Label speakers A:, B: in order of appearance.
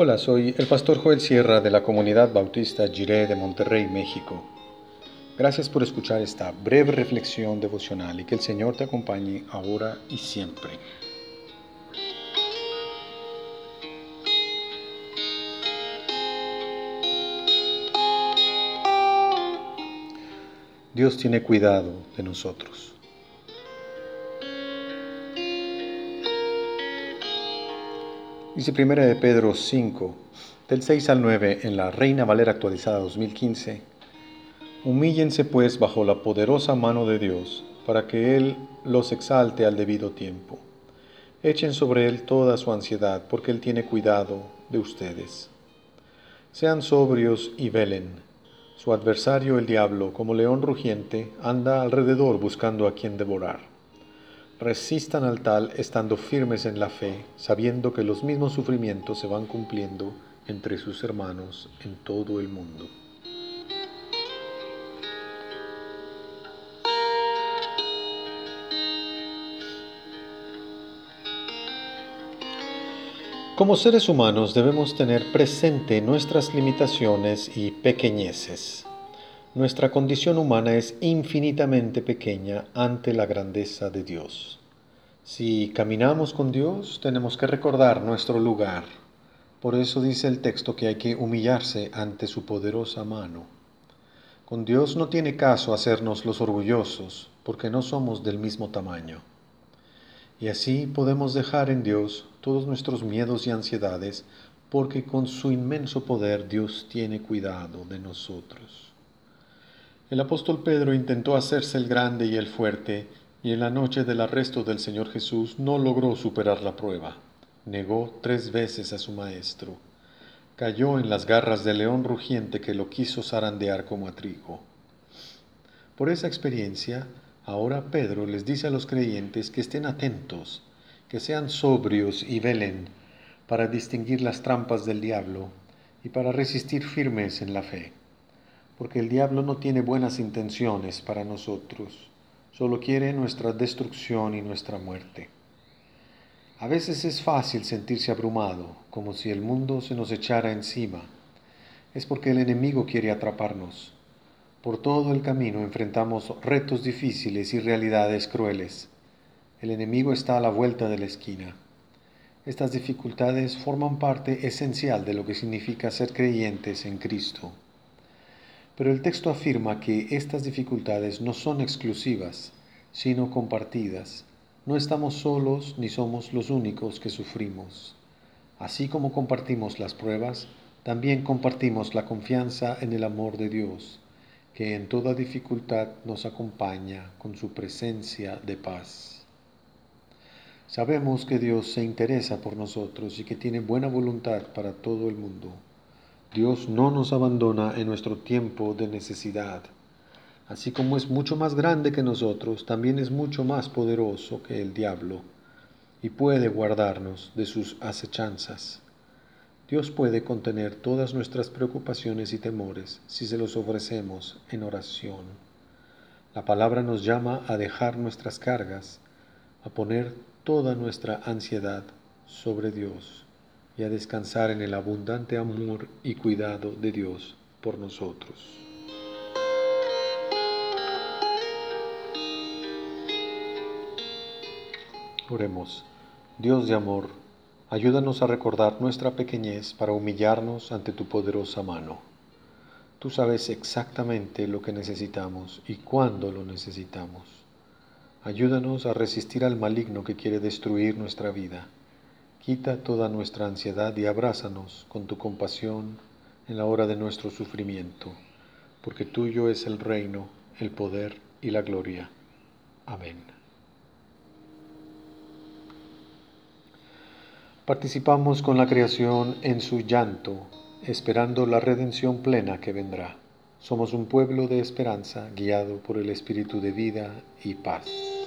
A: Hola, soy el pastor Joel Sierra de la comunidad bautista Jiré de Monterrey, México. Gracias por escuchar esta breve reflexión devocional y que el Señor te acompañe ahora y siempre. Dios tiene cuidado de nosotros. Dice 1 de Pedro 5, del 6 al 9, en la Reina Valera actualizada 2015. Humíllense pues bajo la poderosa mano de Dios, para que Él los exalte al debido tiempo. Echen sobre Él toda su ansiedad, porque Él tiene cuidado de ustedes. Sean sobrios y velen. Su adversario el diablo, como león rugiente, anda alrededor buscando a quien devorar resistan al tal estando firmes en la fe, sabiendo que los mismos sufrimientos se van cumpliendo entre sus hermanos en todo el mundo. Como seres humanos debemos tener presente nuestras limitaciones y pequeñeces. Nuestra condición humana es infinitamente pequeña ante la grandeza de Dios. Si caminamos con Dios, tenemos que recordar nuestro lugar. Por eso dice el texto que hay que humillarse ante su poderosa mano. Con Dios no tiene caso hacernos los orgullosos, porque no somos del mismo tamaño. Y así podemos dejar en Dios todos nuestros miedos y ansiedades, porque con su inmenso poder Dios tiene cuidado de nosotros. El apóstol Pedro intentó hacerse el grande y el fuerte, y en la noche del arresto del Señor Jesús no logró superar la prueba. Negó tres veces a su maestro. Cayó en las garras del león rugiente que lo quiso zarandear como a trigo. Por esa experiencia, ahora Pedro les dice a los creyentes que estén atentos, que sean sobrios y velen para distinguir las trampas del diablo y para resistir firmes en la fe porque el diablo no tiene buenas intenciones para nosotros, solo quiere nuestra destrucción y nuestra muerte. A veces es fácil sentirse abrumado, como si el mundo se nos echara encima. Es porque el enemigo quiere atraparnos. Por todo el camino enfrentamos retos difíciles y realidades crueles. El enemigo está a la vuelta de la esquina. Estas dificultades forman parte esencial de lo que significa ser creyentes en Cristo. Pero el texto afirma que estas dificultades no son exclusivas, sino compartidas. No estamos solos ni somos los únicos que sufrimos. Así como compartimos las pruebas, también compartimos la confianza en el amor de Dios, que en toda dificultad nos acompaña con su presencia de paz. Sabemos que Dios se interesa por nosotros y que tiene buena voluntad para todo el mundo. Dios no nos abandona en nuestro tiempo de necesidad. Así como es mucho más grande que nosotros, también es mucho más poderoso que el diablo y puede guardarnos de sus acechanzas. Dios puede contener todas nuestras preocupaciones y temores si se los ofrecemos en oración. La palabra nos llama a dejar nuestras cargas, a poner toda nuestra ansiedad sobre Dios y a descansar en el abundante amor y cuidado de Dios por nosotros. Oremos, Dios de amor, ayúdanos a recordar nuestra pequeñez para humillarnos ante tu poderosa mano. Tú sabes exactamente lo que necesitamos y cuándo lo necesitamos. Ayúdanos a resistir al maligno que quiere destruir nuestra vida Quita toda nuestra ansiedad y abrázanos con tu compasión en la hora de nuestro sufrimiento, porque tuyo es el reino, el poder y la gloria. Amén. Participamos con la creación en su llanto, esperando la redención plena que vendrá. Somos un pueblo de esperanza guiado por el Espíritu de vida y paz.